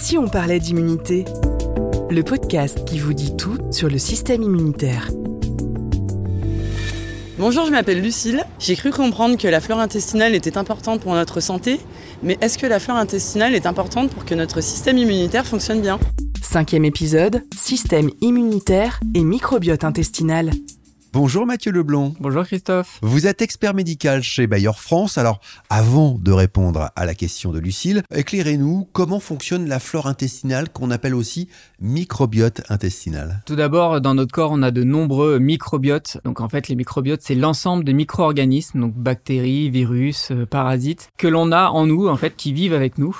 si on parlait d'immunité Le podcast qui vous dit tout sur le système immunitaire. Bonjour, je m'appelle Lucille. J'ai cru comprendre que la flore intestinale était importante pour notre santé, mais est-ce que la flore intestinale est importante pour que notre système immunitaire fonctionne bien? Cinquième épisode, système immunitaire et microbiote intestinal. Bonjour Mathieu Leblanc. Bonjour Christophe. Vous êtes expert médical chez Bayer France. Alors, avant de répondre à la question de Lucille, éclairez-nous comment fonctionne la flore intestinale qu'on appelle aussi microbiote intestinal. Tout d'abord, dans notre corps, on a de nombreux microbiotes. Donc en fait, les microbiotes, c'est l'ensemble des micro-organismes, donc bactéries, virus, euh, parasites, que l'on a en nous, en fait, qui vivent avec nous.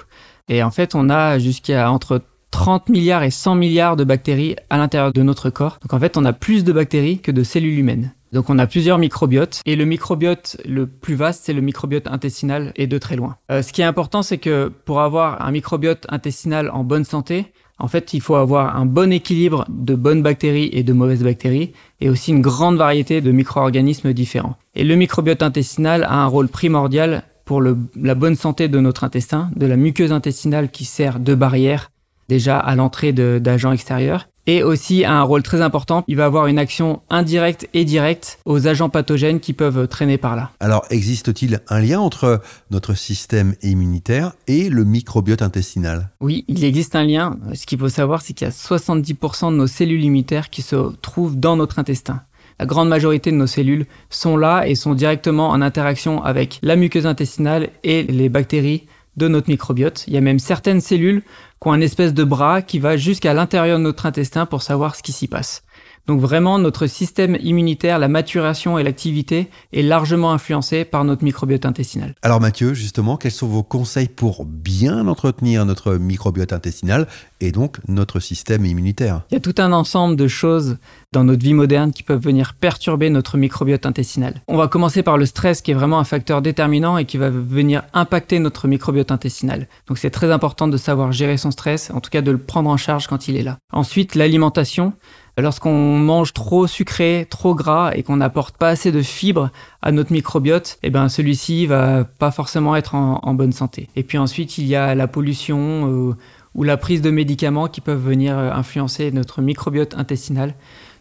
Et en fait, on a jusqu'à entre 30 milliards et 100 milliards de bactéries à l'intérieur de notre corps. Donc en fait, on a plus de bactéries que de cellules humaines. Donc on a plusieurs microbiotes et le microbiote le plus vaste c'est le microbiote intestinal et de très loin. Euh, ce qui est important c'est que pour avoir un microbiote intestinal en bonne santé, en fait il faut avoir un bon équilibre de bonnes bactéries et de mauvaises bactéries et aussi une grande variété de micro-organismes différents. Et le microbiote intestinal a un rôle primordial pour le, la bonne santé de notre intestin, de la muqueuse intestinale qui sert de barrière déjà à l'entrée d'agents extérieurs et aussi a un rôle très important. Il va avoir une action indirecte et directe aux agents pathogènes qui peuvent traîner par là. Alors, existe-t-il un lien entre notre système immunitaire et le microbiote intestinal? Oui, il existe un lien. Ce qu'il faut savoir, c'est qu'il y a 70% de nos cellules immunitaires qui se trouvent dans notre intestin. La grande majorité de nos cellules sont là et sont directement en interaction avec la muqueuse intestinale et les bactéries de notre microbiote. Il y a même certaines cellules qui ont un espèce de bras qui va jusqu'à l'intérieur de notre intestin pour savoir ce qui s'y passe. Donc vraiment, notre système immunitaire, la maturation et l'activité est largement influencé par notre microbiote intestinal. Alors Mathieu, justement, quels sont vos conseils pour bien entretenir notre microbiote intestinal et donc notre système immunitaire? Il y a tout un ensemble de choses dans notre vie moderne qui peuvent venir perturber notre microbiote intestinal. On va commencer par le stress qui est vraiment un facteur déterminant et qui va venir impacter notre microbiote intestinal. Donc c'est très important de savoir gérer son stress, en tout cas de le prendre en charge quand il est là. Ensuite, l'alimentation. Lorsqu'on mange trop sucré, trop gras et qu'on n'apporte pas assez de fibres à notre microbiote, eh ben celui-ci va pas forcément être en, bonne santé. Et puis ensuite, il y a la pollution euh, ou la prise de médicaments qui peuvent venir euh, influencer notre microbiote intestinal.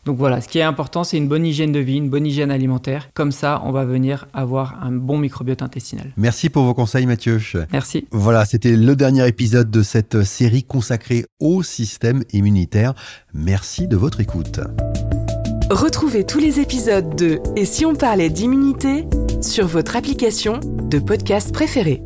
Donc voilà, ce qui est important, c'est une bonne hygiène de vie, une bonne hygiène alimentaire. Comme ça, on va venir avoir un bon microbiote intestinal. Merci pour vos conseils, Mathieu. Merci. Voilà, c'était le dernier épisode de cette série consacrée au système immunitaire. Merci de votre écoute. Retrouvez tous les épisodes de Et si on parlait d'immunité sur votre application de podcast préférée.